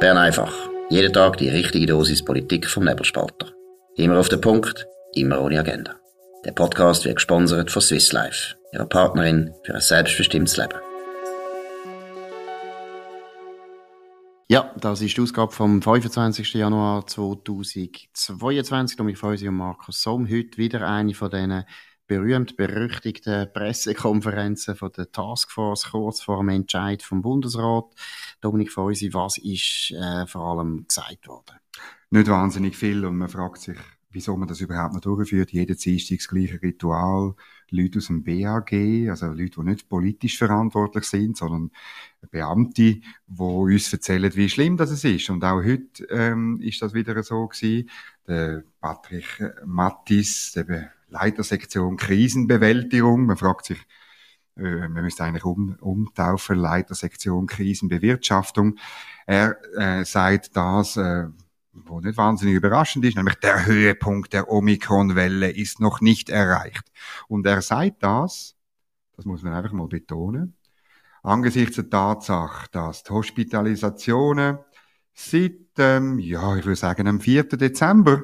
Bern einfach. Jeden Tag die richtige Dosis Politik vom Nebelspalter. Immer auf den Punkt, immer ohne Agenda. Der Podcast wird gesponsert von Swiss Life, ihrer Partnerin für ein selbstbestimmtes Leben. Ja, das ist die Ausgabe vom 25. Januar 2022. Und mich freue mich um Markus Somm. Heute wieder eine von diesen berühmt-berüchtigten Pressekonferenzen von der Taskforce kurz vor dem Entscheid vom Bundesrat. Dominik Feusi, was ist äh, vor allem gesagt worden? Nicht wahnsinnig viel und man fragt sich, wieso man das überhaupt noch durchführt. Jeder Dienstag das gleiche Ritual. Leute aus dem BAG, also Leute, die nicht politisch verantwortlich sind, sondern Beamte, die uns erzählen, wie schlimm das ist. Und auch heute ähm, ist das wieder so gewesen. Der Patrick Mattis, der Leitersektion Krisenbewältigung. Man fragt sich, äh, man müsste eigentlich um, umtaufen, Leitersektion Krisenbewirtschaftung. Er äh, sagt das, äh, wo nicht wahnsinnig überraschend ist, nämlich der Höhepunkt der Omikron-Welle ist noch nicht erreicht. Und er sagt das, das muss man einfach mal betonen, angesichts der Tatsache, dass die Hospitalisationen seit, ähm, ja, ich würde sagen, am 4. Dezember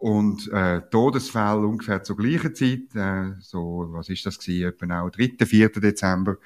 und äh, Todesfälle ungefähr zur gleichen Zeit, äh, so, was ist das gewesen, etwa auch 3., 4. Dezember,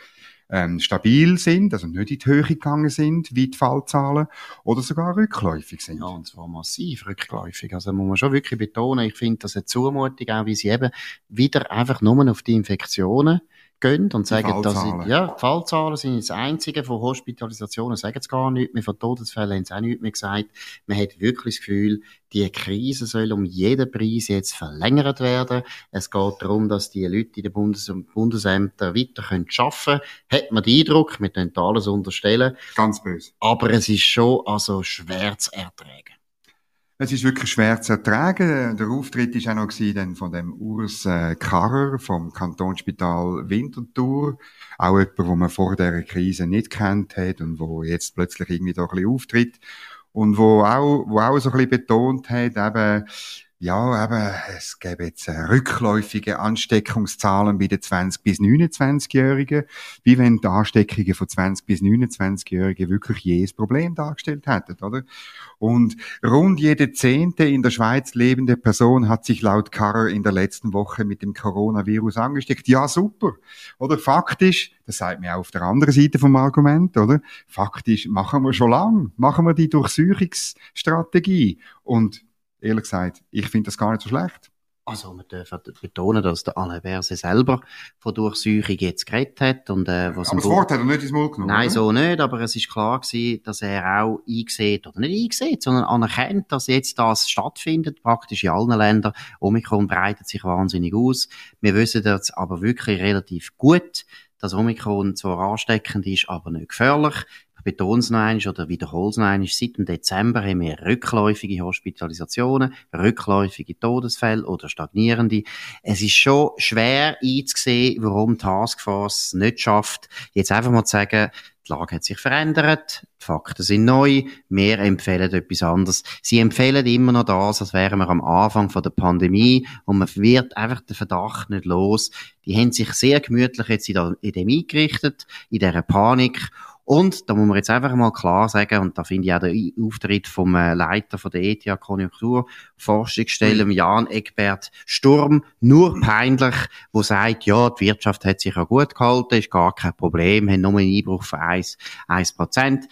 ähm, stabil sind, also nicht in die Höhe gegangen sind, wie die Fallzahlen, oder sogar rückläufig sind. Ja, und zwar massiv rückläufig. Also muss man schon wirklich betonen, ich finde das eine Zumutung, auch wie sie eben wieder einfach nur auf die Infektionen gehen und sagen, dass ja, Fallzahlen sind das einzige, von Hospitalisationen sagen sie gar nichts mehr, von Todesfällen haben sie auch nichts mehr gesagt. Man hat wirklich das Gefühl, die Krise soll um jeden Preis jetzt verlängert werden. Es geht darum, dass die Leute in den Bundes Bundesämtern weiter können arbeiten können. Hat man den Eindruck, wir können alles unterstellen. Ganz böse. Aber es ist schon also schwer zu ertragen. Es ist wirklich schwer zu ertragen. Der Auftritt ist auch noch gewesen, von dem Urs äh, Karrer vom Kantonsspital Winterthur. Auch jemand, wo man vor der Krise nicht kennt hat und wo jetzt plötzlich irgendwie da ein bisschen auftritt. Und wo auch, wo auch so ein bisschen betont hat, eben, ja, eben, es gäbe jetzt äh, rückläufige Ansteckungszahlen bei den 20- bis 29-Jährigen, wie wenn die Ansteckungen von 20- bis 29-Jährigen wirklich jedes Problem dargestellt hätten, oder? Und rund jede zehnte in der Schweiz lebende Person hat sich laut Karrer in der letzten Woche mit dem Coronavirus angesteckt. Ja, super. Oder faktisch, das sagt mir auch auf der anderen Seite vom Argument, oder? Faktisch machen wir schon lang, machen wir die Durchsuchungsstrategie. Und ehrlich gesagt, ich finde das gar nicht so schlecht. Also, wir dürfen betonen, dass der Alain Berset selber von Durchsuchung jetzt geredet hat. Und, äh, was aber das Wort hat er nicht ins Mund genommen. Nein, oder? so nicht, aber es ist klar gewesen, dass er auch eingesehen, oder nicht eingesehen, sondern anerkennt, dass jetzt das stattfindet, praktisch in allen Ländern. Omikron breitet sich wahnsinnig aus. Wir wissen das aber wirklich relativ gut, dass Omikron zwar ansteckend ist, aber nicht gefährlich betone es noch einmal oder wiederhole es noch einmal, seit dem Dezember haben wir rückläufige Hospitalisationen, rückläufige Todesfälle oder stagnierende. Es ist schon schwer einzusehen, warum die Taskforce nicht schafft, jetzt einfach mal zu sagen, die Lage hat sich verändert, die Fakten sind neu, wir empfehlen etwas anderes. Sie empfehlen immer noch das, als wären wir am Anfang von der Pandemie und man wird einfach den Verdacht nicht los. Die haben sich sehr gemütlich jetzt in dem eingerichtet, in dieser Panik und da muss man jetzt einfach mal klar sagen, und da finde ich auch den Auftritt vom äh, Leiter von der ETH Konjunkturforschungsstelle, mhm. Jan Eckbert Sturm, nur peinlich, wo sagt, ja, die Wirtschaft hat sich ja gut gehalten, ist gar kein Problem, haben nur einen Einbruch von 1, 1 Prozent.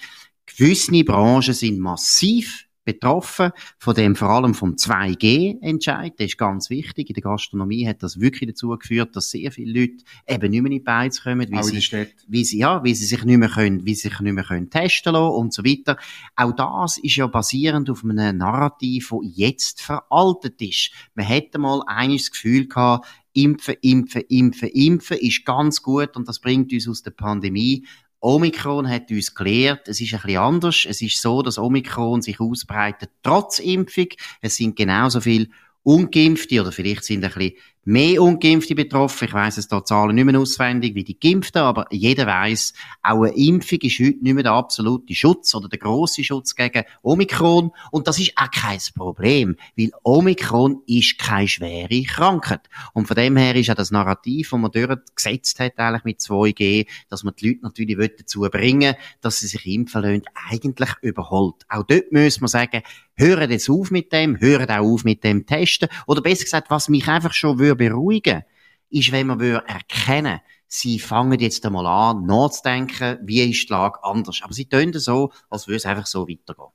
Gewisse Branchen sind massiv betroffen, von dem vor allem vom 2G-Entscheid, der ist ganz wichtig. In der Gastronomie hat das wirklich dazu geführt, dass sehr viele Leute eben nicht mehr in die Beiz kommen, wie sie, wie sie, ja, wie sie sich nicht mehr können, wie sie sich nicht mehr können testen lassen und so weiter. Auch das ist ja basierend auf einem Narrativ, das jetzt veraltet ist. Man hätte mal eines das Gefühl gehabt, Impfen, impfen, impfen, impfen ist ganz gut und das bringt uns aus der Pandemie. Omikron hat uns gelehrt, es ist ein bisschen anders. Es ist so, dass Omikron sich ausbreitet trotz Impfung. Es sind genauso viele Ungeimpfte oder vielleicht sind ein bisschen mehr Ungeimpfte betroffen. Ich weiss es da Zahlen nicht mehr auswendig wie die Geimpften, aber jeder weiß, auch eine Impfung ist heute nicht mehr der absolute Schutz oder der große Schutz gegen Omikron. Und das ist auch kein Problem, weil Omikron ist keine schwere Krankheit. Und von dem her ist ja das Narrativ, das man durchgesetzt hat, eigentlich mit 2G, dass man die Leute natürlich dazu bringen dass sie sich impfen lassen, eigentlich überholt. Auch dort müssen wir sagen, hören jetzt auf mit dem, hören auch auf mit dem Testen. Oder besser gesagt, was mich einfach schon beruhigen ist, wenn man erkennen sie fangen jetzt einmal an, nachzudenken, wie ist die Lage anders. Aber sie tun so, als würde es einfach so weitergehen.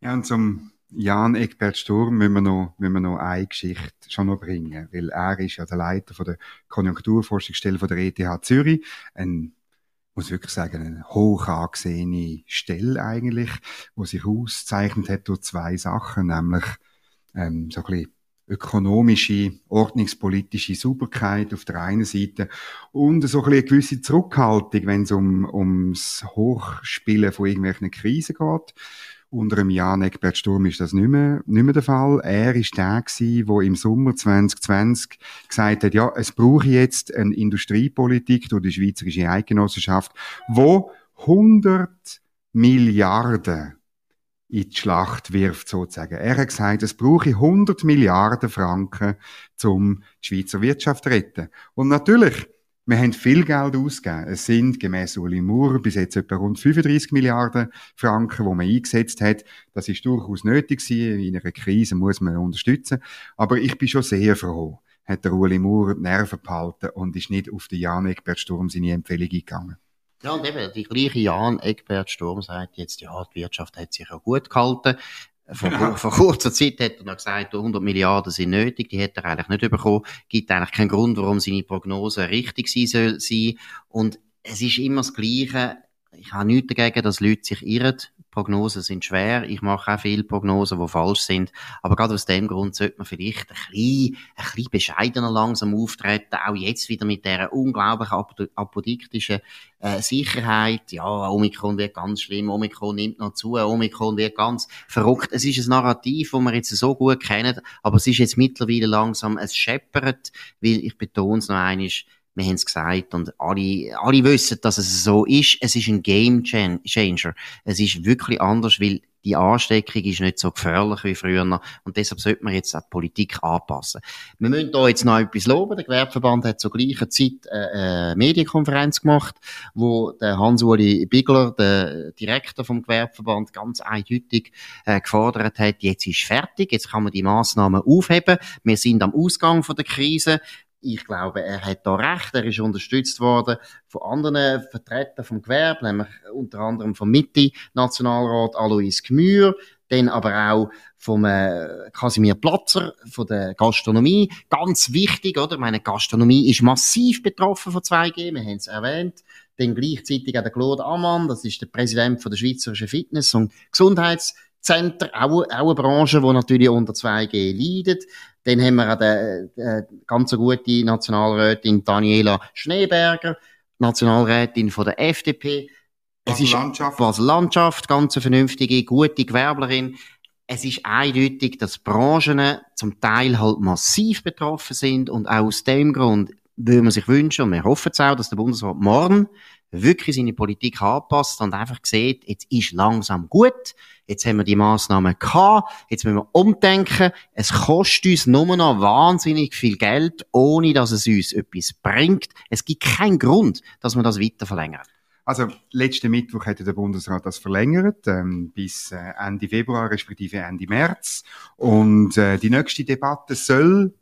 Ja, und zum Jan Egbert Sturm müssen wir noch, müssen wir noch eine Geschichte schon noch bringen, weil er ist ja der Leiter von der Konjunkturforschungsstelle von der ETH Zürich, ein muss wirklich sagen, eine hoch angesehene Stelle eigentlich, wo sich auszeichnet hat durch zwei Sachen, nämlich ähm, so ein bisschen ökonomische, ordnungspolitische Sauberkeit auf der einen Seite und so ein eine gewisse Zurückhaltung, wenn es um, ums Hochspielen von irgendwelchen Krisen geht. Unter dem Jan Egbert Sturm ist das nicht mehr, nicht mehr der Fall. Er ist der gewesen, der im Sommer 2020 gesagt hat, ja, es brauche jetzt eine Industriepolitik durch die Schweizerische Eidgenossenschaft, wo 100 Milliarden in die Schlacht wirft, sozusagen. Er hat gesagt, es brauche 100 Milliarden Franken, um die Schweizer Wirtschaft zu retten. Und natürlich, wir haben viel Geld ausgegeben. Es sind gemäß Uli Moore bis jetzt etwa rund 35 Milliarden Franken, die man eingesetzt hat. Das ist durchaus nötig gewesen. In einer Krise muss man unterstützen. Aber ich bin schon sehr froh, hat der Uli Moore die Nerven behalten und ist nicht auf den Jan Egbert Sturm seine Empfehlung eingegangen. Ja, und eben, die gleiche Jan Egbert Sturm sagt jetzt, ja, die Wirtschaft hat sich auch gut gehalten. Vor, ja. vor kurzer Zeit hat er noch gesagt, 100 Milliarden sind nötig, die hätte er eigentlich nicht bekommen. Gibt eigentlich keinen Grund, warum seine Prognose richtig sein soll sein. Und es ist immer das Gleiche. Ich habe nichts dagegen, dass Leute sich irren. Prognosen sind schwer. Ich mache auch viele Prognosen, die falsch sind. Aber gerade aus dem Grund sollte man vielleicht ein bisschen, ein bisschen bescheidener langsam auftreten. Auch jetzt wieder mit dieser unglaublichen apodiktischen äh, Sicherheit. Ja, Omikron wird ganz schlimm. Omikron nimmt noch zu. Omikron wird ganz verrückt. Es ist ein Narrativ, das wir jetzt so gut kennen. Aber es ist jetzt mittlerweile langsam, es scheppert, weil ich betone es noch einmal, wir haben es gesagt und alle, alle wissen, dass es so ist. Es ist ein Game Changer. Es ist wirklich anders, weil die Ansteckung ist nicht so gefährlich wie früher und deshalb sollte man jetzt auch die Politik anpassen. Wir müssen da jetzt noch etwas loben. Der Gewerbeverband hat zur gleichen Zeit eine Medienkonferenz gemacht, wo der Hans-Uli Bigler, der Direktor vom Gewerbeverband, ganz eindeutig äh, gefordert hat, jetzt ist fertig, jetzt kann man die Massnahmen aufheben. Wir sind am Ausgang von der Krise ich glaube, er hat da recht. Er ist unterstützt worden von anderen Vertretern vom Gewerbe, nämlich unter anderem vom Mitte-Nationalrat Alois Gmür, dann aber auch vom äh, Casimir Platzer von der Gastronomie. Ganz wichtig, oder? Meine Gastronomie ist massiv betroffen von 2G, wir haben es erwähnt. Dann gleichzeitig auch der Claude Ammann, das ist der Präsident von der Schweizerischen Fitness- und Gesundheits- Center, auch, auch eine Branche, die natürlich unter 2G leidet. Dann haben wir auch die, die ganz gute Nationalrätin Daniela Schneeberger, Nationalrätin von der FDP. Es ist Landschaft. Basel Landschaft, ganz eine vernünftige, gute Gewerblerin. Es ist eindeutig, dass Branchen zum Teil halt massiv betroffen sind und auch aus dem Grund würde man sich wünschen, und wir hoffen es auch, dass der Bundesrat morgen wirklich seine Politik anpasst und einfach sieht, jetzt ist langsam gut, jetzt haben wir die Massnahmen gehabt, jetzt müssen wir umdenken, es kostet uns nur noch wahnsinnig viel Geld, ohne dass es uns etwas bringt. Es gibt keinen Grund, dass man das weiter verlängert. Also, letzten Mittwoch hätte der Bundesrat das verlängert, ähm, bis äh, Ende Februar, respektive Ende März. Und äh, die nächste Debatte soll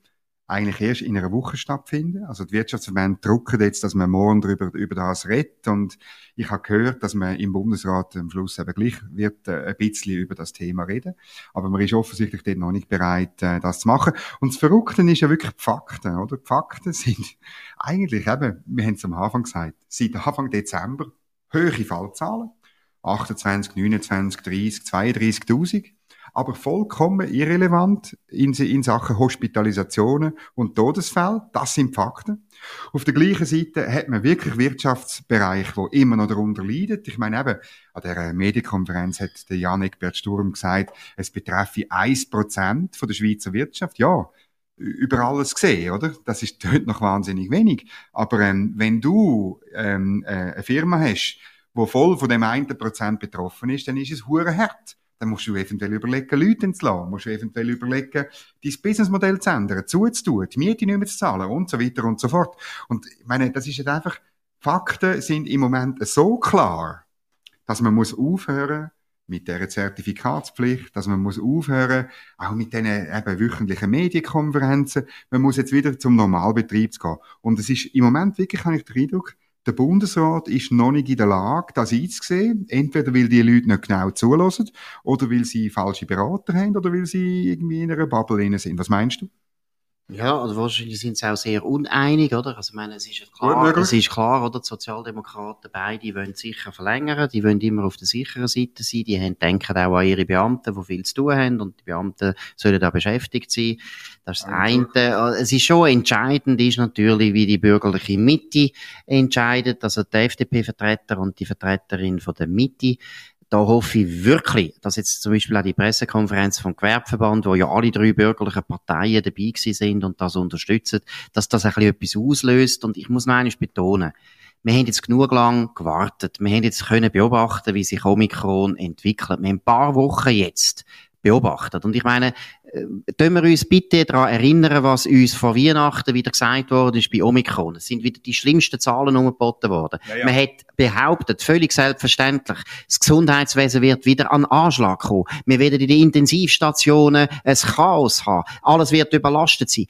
eigentlich erst in einer Woche stattfinden. Also die Wirtschaftsverbände drucken jetzt, dass man morgen darüber, über das redet und ich habe gehört, dass man im Bundesrat am Schluss eben gleich wird äh, ein bisschen über das Thema reden. Aber man ist offensichtlich dort noch nicht bereit, äh, das zu machen. Und das Verrückte ist ja wirklich die Fakten, oder? Die Fakten sind eigentlich eben, wir haben es am Anfang gesagt, seit Anfang Dezember hohe Fallzahlen. 28, 29, 30, 32.000 aber vollkommen irrelevant in, in Sachen Hospitalisationen und Todesfälle. Das sind Fakten. Auf der gleichen Seite hat man wirklich Wirtschaftsbereich, wo immer noch darunter leidet. Ich meine eben, an der Medienkonferenz hat der Janik Bert Sturm gesagt, es betreffe 1% von der Schweizer Wirtschaft. Ja, über alles gesehen, oder? Das ist dort noch wahnsinnig wenig. Aber ähm, wenn du ähm, äh, eine Firma hast, wo voll von dem einen Prozent betroffen ist, dann ist es hure hart. Dann musst du eventuell überlegen, Leute zu lassen, musst du eventuell überlegen, dein Businessmodell zu ändern, zuzutun, die Miete nicht mehr zu zahlen und so weiter und so fort. Und ich meine, das ist jetzt einfach, Fakten sind im Moment so klar, dass man muss aufhören mit der Zertifikatspflicht, dass man muss aufhören, auch mit diesen eben wöchentlichen Medienkonferenzen. Man muss jetzt wieder zum Normalbetrieb gehen. Und es ist im Moment wirklich, habe ich den Eindruck, der Bundesrat ist noch nicht in der Lage, das einzusehen. Entweder weil die Leute nicht genau zulassen, oder weil sie falsche Berater haben, oder weil sie irgendwie in einer Bubble sind. Was meinst du? Ja, also wahrscheinlich sind sie auch sehr uneinig, oder? Also, ich meine, es ist klar, es ist klar, oder? Die Sozialdemokraten beide wollen sicher verlängern, die wollen immer auf der sicheren Seite sein, die haben, denken auch an ihre Beamten, die viel zu tun haben, und die Beamten sollen da beschäftigt sein. Das ist das eine. Es ist schon entscheidend, ist natürlich, wie die bürgerliche Mitte entscheidet, also die FDP-Vertreter und die Vertreterin von der Mitte, da hoffe ich wirklich, dass jetzt zum Beispiel auch die Pressekonferenz vom Gewerbeverband, wo ja alle drei bürgerlichen Parteien dabei sind und das unterstützen, dass das ein bisschen etwas auslöst. Und ich muss noch einmal betonen, wir haben jetzt genug lang gewartet. Wir haben jetzt können beobachten, wie sich Omikron entwickelt. Wir haben ein paar Wochen jetzt beobachtet. Und ich meine, tun wir uns bitte daran erinnern, was uns vor Weihnachten wieder gesagt worden ist bei Omikron. Es sind wieder die schlimmsten Zahlen umgeboten worden. Ja, ja. Man hat behauptet, völlig selbstverständlich, das Gesundheitswesen wird wieder an Anschlag kommen. Wir werden in den Intensivstationen ein Chaos haben. Alles wird überlastet sein.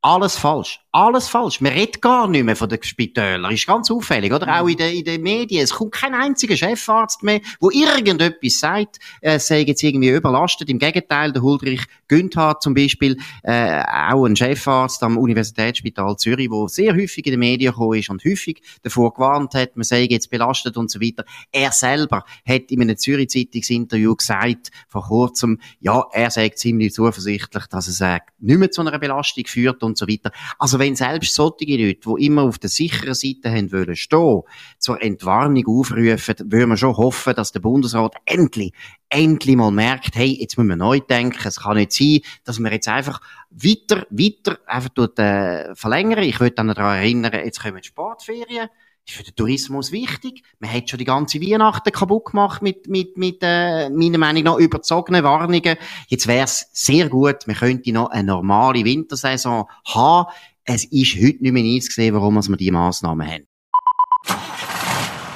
Alles falsch. Alles falsch. Man redet gar nicht mehr von den Spitälern. Ist ganz auffällig, oder? Auch in den, in den Medien. Es kommt kein einziger Chefarzt mehr, wo irgendetwas sagt, äh, sei jetzt irgendwie überlastet. Im Gegenteil, der Huldrich Günther zum Beispiel, äh, auch ein Chefarzt am Universitätsspital Zürich, wo sehr häufig in den Medien gekommen ist und häufig davor gewarnt hat, man sei jetzt belastet und so weiter. Er selber hat in einem Zürich-Zeitungsinterview gesagt, vor kurzem, ja, er sei ziemlich zuversichtlich, dass es äh, nicht mehr zu einer Belastung führt und so weiter. Also wenn selbst solche Leute, die immer auf der sicheren Seite haben wollen stehen, zur Entwarnung aufrufen, würden wir schon hoffen, dass der Bundesrat endlich, endlich mal merkt, hey, jetzt müssen wir neu denken. Es kann nicht sein, dass wir jetzt einfach weiter, weiter einfach tut, äh, verlängern. Ich würde dann daran erinnern, jetzt kommen die Sportferien ist für den Tourismus wichtig. Man hat schon die ganze Weihnachten kaputt gemacht mit, mit, mit äh, meiner Meinung nach überzogenen Warnungen. Jetzt wäre es sehr gut, man könnte noch eine normale Wintersaison haben es ist heute nicht mehr einzusehen, warum wir diese Massnahmen haben.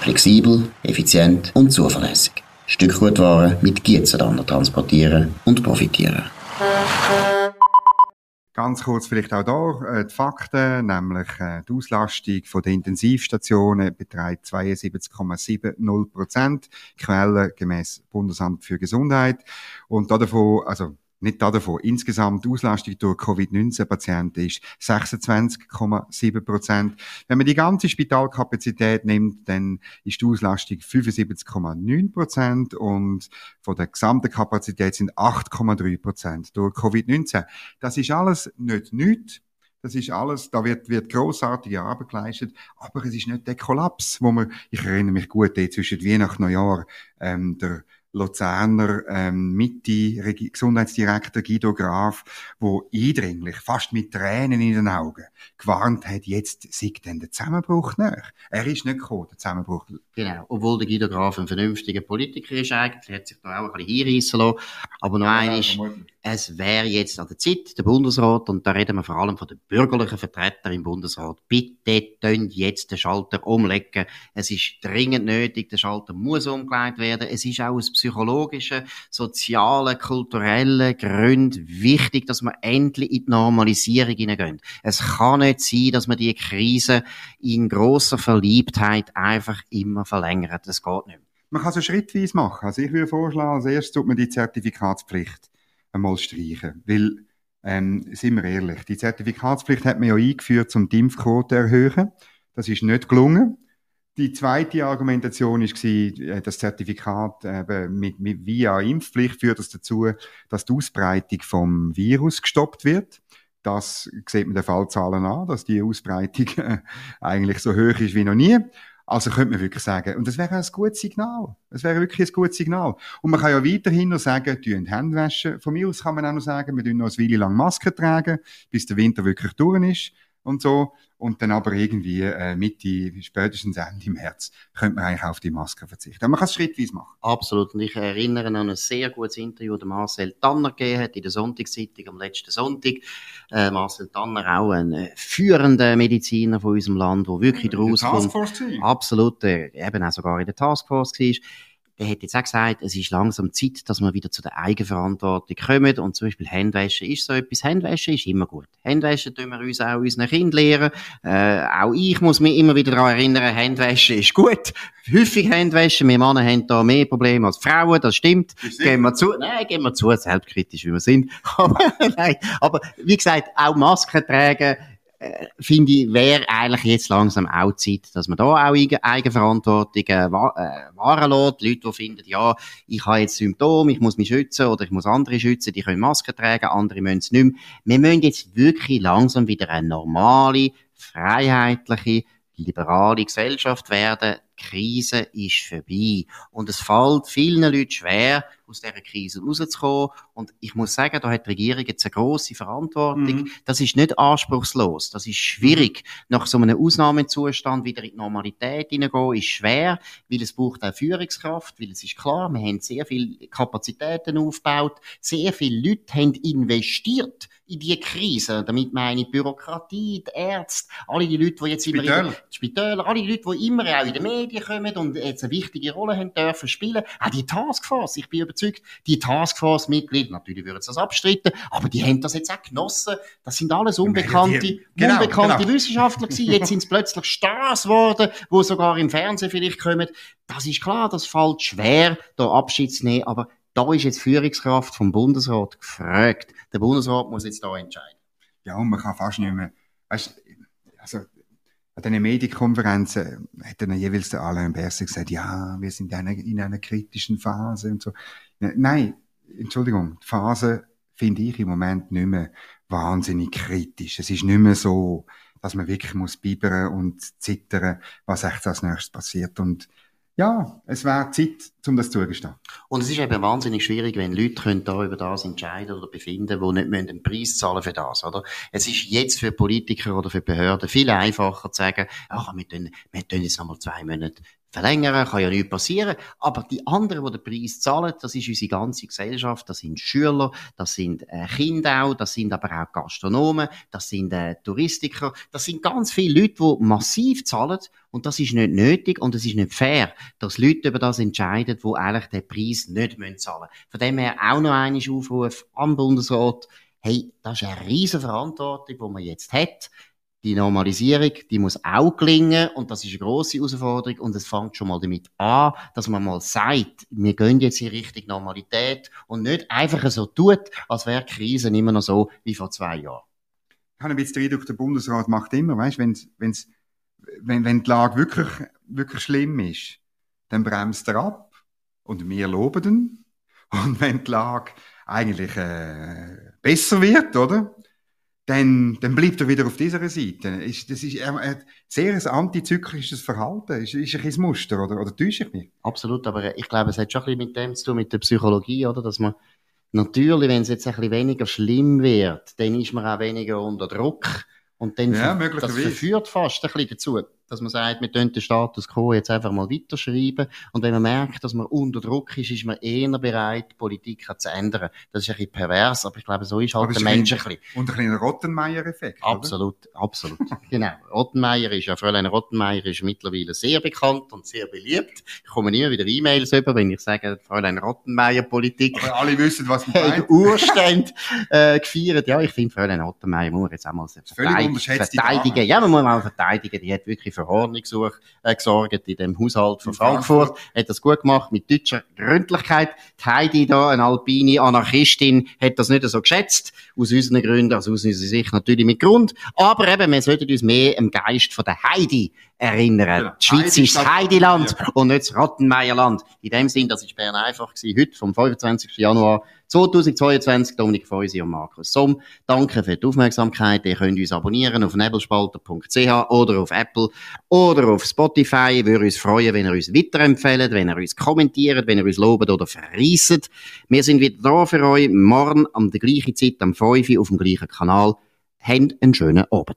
Flexibel, effizient und zuverlässig. Stückgutware mit Gietzenlander transportieren und profitieren. Ganz kurz vielleicht auch da äh, die Fakten, nämlich äh, die Auslastung von den Intensivstationen beträgt 72,70 Prozent, Quelle gemäß Bundesamt für Gesundheit und davon, also nicht davon. Insgesamt die Auslastung durch Covid-19-Patienten ist 26,7 Prozent. Wenn man die ganze Spitalkapazität nimmt, dann ist die Auslastung 75,9 Prozent und von der gesamten Kapazität sind 8,3 Prozent durch Covid-19. Das ist alles nicht nichts. Das ist alles, da wird, wird grossartige Arbeit geleistet, aber es ist nicht der Kollaps, wo man, ich erinnere mich gut, zwischen Weihnachten und Neujahr, ähm, der Luzerner ähm, Mitte Gesundheitsdirektor Guido Graf, wo eindringlich, fast mit Tränen in den Augen, gewarnt hat, jetzt sieht denn der Zusammenbruch nach. Er ist nicht gekommen, der Zusammenbruch. Genau, obwohl der Guido Graf ein vernünftiger Politiker ist eigentlich, hat sich da auch ein bisschen hinreissen lassen. Aber noch ja, eines, es wäre jetzt an der Zeit, der Bundesrat, und da reden wir vor allem von den bürgerlichen Vertretern im Bundesrat, bitte tun jetzt den Schalter umlegen. Es ist dringend nötig, der Schalter muss umgelegt werden. Es ist auch aus psychologischen, sozialen, kulturellen Gründen wichtig, dass wir endlich in die Normalisierung hineingehen. Es kann nicht sein, dass man die Krise in grosser Verliebtheit einfach immer verlängert. Das geht nicht. Man kann so schrittweise machen. Also ich würde vorschlagen, als erstes tut man die Zertifikatspflicht einmal streichen. Weil, ähm, sind wir ehrlich, die Zertifikatspflicht hat man ja eingeführt, um die Impfquote zu erhöhen. Das ist nicht gelungen. Die zweite Argumentation war, äh, das Zertifikat eben mit, mit, via Impfpflicht führt das dazu, dass die Ausbreitung vom Virus gestoppt wird. Das sieht man den Fallzahlen an, dass die Ausbreitung äh, eigentlich so hoch ist wie noch nie. Also könnte man wirklich sagen, und das wäre ein gutes Signal. Das wäre wirklich ein gutes Signal. Und man kann ja weiterhin noch sagen, tun Hände waschen. Von mir aus kann man auch noch sagen, wir tun noch eine Weile lang Masken tragen, bis der Winter wirklich durch ist und so. Und dann aber irgendwie äh, Mitte, spätestens Ende März, könnte man eigentlich auf die Maske verzichten. Aber man kann es schrittweise machen. Absolut. Und ich erinnere an ein sehr gutes Interview, das Marcel Tanner gegeben hat in der Sonntagszeitung am letzten Sonntag. Äh, Marcel Tanner, auch ein äh, führender Mediziner von unserem Land, der wirklich draus kommt. Absolut. Äh, eben auch sogar in der Taskforce war der hat jetzt auch gesagt, es ist langsam Zeit, dass wir wieder zu der Eigenverantwortung kommen. Und zum Beispiel Handwaschen ist so etwas. Handwaschen ist immer gut. Handwaschen tun wir uns auch unseren Kindern lehren. Äh, auch ich muss mich immer wieder daran erinnern, Handwaschen ist gut. Häufig Handwaschen. Wir Männer haben da mehr Probleme als Frauen, das stimmt. Gehen wir zu. Nein, gehen wir zu, selbstkritisch wie wir sind. aber, nein, aber wie gesagt, auch Masken tragen, äh, finde ich, wäre eigentlich jetzt langsam auch Zeit, dass man da auch Eigenverantwortung äh, äh, wahren lässt. Leute, die finden, ja, ich habe jetzt Symptome, ich muss mich schützen oder ich muss andere schützen, die können Masken tragen, andere müssen es nicht mehr. Wir müssen jetzt wirklich langsam wieder eine normale, freiheitliche, liberale Gesellschaft werden. Die Krise ist vorbei. Und es fällt vielen Leuten schwer, aus dieser Krise rauszukommen. Und ich muss sagen, da hat die Regierung jetzt eine grosse Verantwortung. Mhm. Das ist nicht anspruchslos. Das ist schwierig. Nach so einem Ausnahmezustand wieder in die Normalität hineingehen, ist schwer, weil es braucht auch Führungskraft, weil es ist klar, wir haben sehr viele Kapazitäten aufgebaut, sehr viele Leute haben investiert in die Krise. Damit meine ich Bürokratie, die Ärzte, alle die Leute, die jetzt Spitäler. immer in die Spitäler, alle die Leute, die immer auch in den Medien kommen und jetzt eine wichtige Rolle haben dürfen spielen. Auch die Taskforce. Ich bin überzeugt, die Taskforce-Mitglieder, natürlich würden sie das abstreiten, aber die haben das jetzt auch genossen. Das sind alles unbekannte, die, genau, unbekannte genau. Wissenschaftler gewesen. Jetzt sind es plötzlich Stars geworden, wo sogar im Fernsehen vielleicht kommen. Das ist klar, das fällt schwer, da Abschied zu nehmen, aber da ist jetzt Führungskraft vom Bundesrat gefragt. Der Bundesrat muss jetzt da entscheiden. Ja, und man kann fast nicht mehr, weißt, also, an diesen Medienkonferenzen hat dann jeweils der Alain Berset gesagt, ja, wir sind in einer, in einer kritischen Phase und so. Nein, Entschuldigung, die Phase finde ich im Moment nicht mehr wahnsinnig kritisch. Es ist nicht mehr so, dass man wirklich muss bibern und zittern, was echt als nächstes passiert. Und ja, es wäre Zeit, um das zugestehen. Und es ist eben wahnsinnig schwierig, wenn Leute können da über das entscheiden oder befinden, die nicht den Preis zahlen für das, oder? Es ist jetzt für Politiker oder für Behörden viel einfacher zu sagen, ach, wir tun, wir tun jetzt nochmal zwei Monate verlängern, kann ja nichts passieren. Aber die anderen, die den Preis zahlen, das ist unsere ganze Gesellschaft. Das sind Schüler, das sind äh, Kinder auch, das sind aber auch Gastronomen, das sind äh, Touristiker. Das sind ganz viele Leute, die massiv zahlen. Und das ist nicht nötig und es ist nicht fair, dass Leute über das entscheiden, die eigentlich den Preis nicht müssen zahlen Von dem her auch noch einmal Aufruf am Bundesrat. Hey, das ist eine riesige Verantwortung, die man jetzt hat die Normalisierung, die muss auch gelingen und das ist eine grosse Herausforderung und es fängt schon mal damit an, dass man mal sagt, wir gehen jetzt in Richtung Normalität und nicht einfach so tut, als wäre die Krise immer noch so wie vor zwei Jahren. Ich habe ein bisschen Eindruck, der Bundesrat macht immer, weißt, wenn's, wenn's, wenn, wenn die Lage wirklich, wirklich schlimm ist, dann bremst er ab und wir loben ihn. Und wenn die Lage eigentlich äh, besser wird, oder? Dann, dann bleibt er wieder auf dieser Seite. Ist, das ist er hat sehr ein antizyklisches Verhalten. Ist, ist ein bisschen Muster, oder, oder täusche ich mich? Absolut, aber ich glaube, es hat schon ein bisschen mit dem zu tun, mit der Psychologie, oder? Dass man natürlich, wenn es jetzt ein bisschen weniger schlimm wird, dann ist man auch weniger unter Druck. Und dann ja, das verführt fast ein bisschen dazu dass man sagt, wir können den Status quo jetzt einfach mal weiterschreiben. Und wenn man merkt, dass man unter Druck ist, ist man eher bereit, Politik zu ändern. Das ist ein bisschen pervers, aber ich glaube, so ist halt der Mensch ein bisschen. Und ein bisschen Rottenmeier-Effekt. Absolut, oder? absolut. genau. Rottenmeier ist ja, Fräulein Rottenmeier ist mittlerweile sehr bekannt und sehr beliebt. Ich komme immer wieder E-Mails über, wenn ich sage, Fräulein Rottenmeier-Politik. Aber alle wissen, was man meint. Urständ, äh, gefeiert. Ja, ich finde, Fräulein Rottenmeier muss jetzt auch mal verteidigen. Ja, man muss mal verteidigen. Die hat wirklich für Ordnung äh, gesorgt in dem Haushalt von Frankfurt. Frankfurt. Hat das gut gemacht mit deutscher Gründlichkeit. Die Heidi da, eine alpine Anarchistin, hat das nicht so geschätzt. Aus unseren Gründen, also aus unserer Sicht natürlich mit Grund. Aber eben, wir sollten uns mehr im Geist von der Heidi erinnern. Genau. Die Schweiz Heidi ist Heideland Rottenmeier. und nicht das Rottenmeierland. In dem Sinn, das ist Bern einfach gewesen, heute vom 25. Januar 2022. Dominik Feusi und Markus Somm. Danke für die Aufmerksamkeit. Ihr könnt uns abonnieren auf nebelspalter.ch oder auf Apple oder auf Spotify. Würde uns freuen, wenn ihr uns weiterempfehlt, wenn ihr uns kommentiert, wenn ihr uns lobt oder verreisset. Wir sind wieder da für euch morgen um die gleiche Zeit, am 5 Uhr auf dem gleichen Kanal. Habt einen schönen Abend.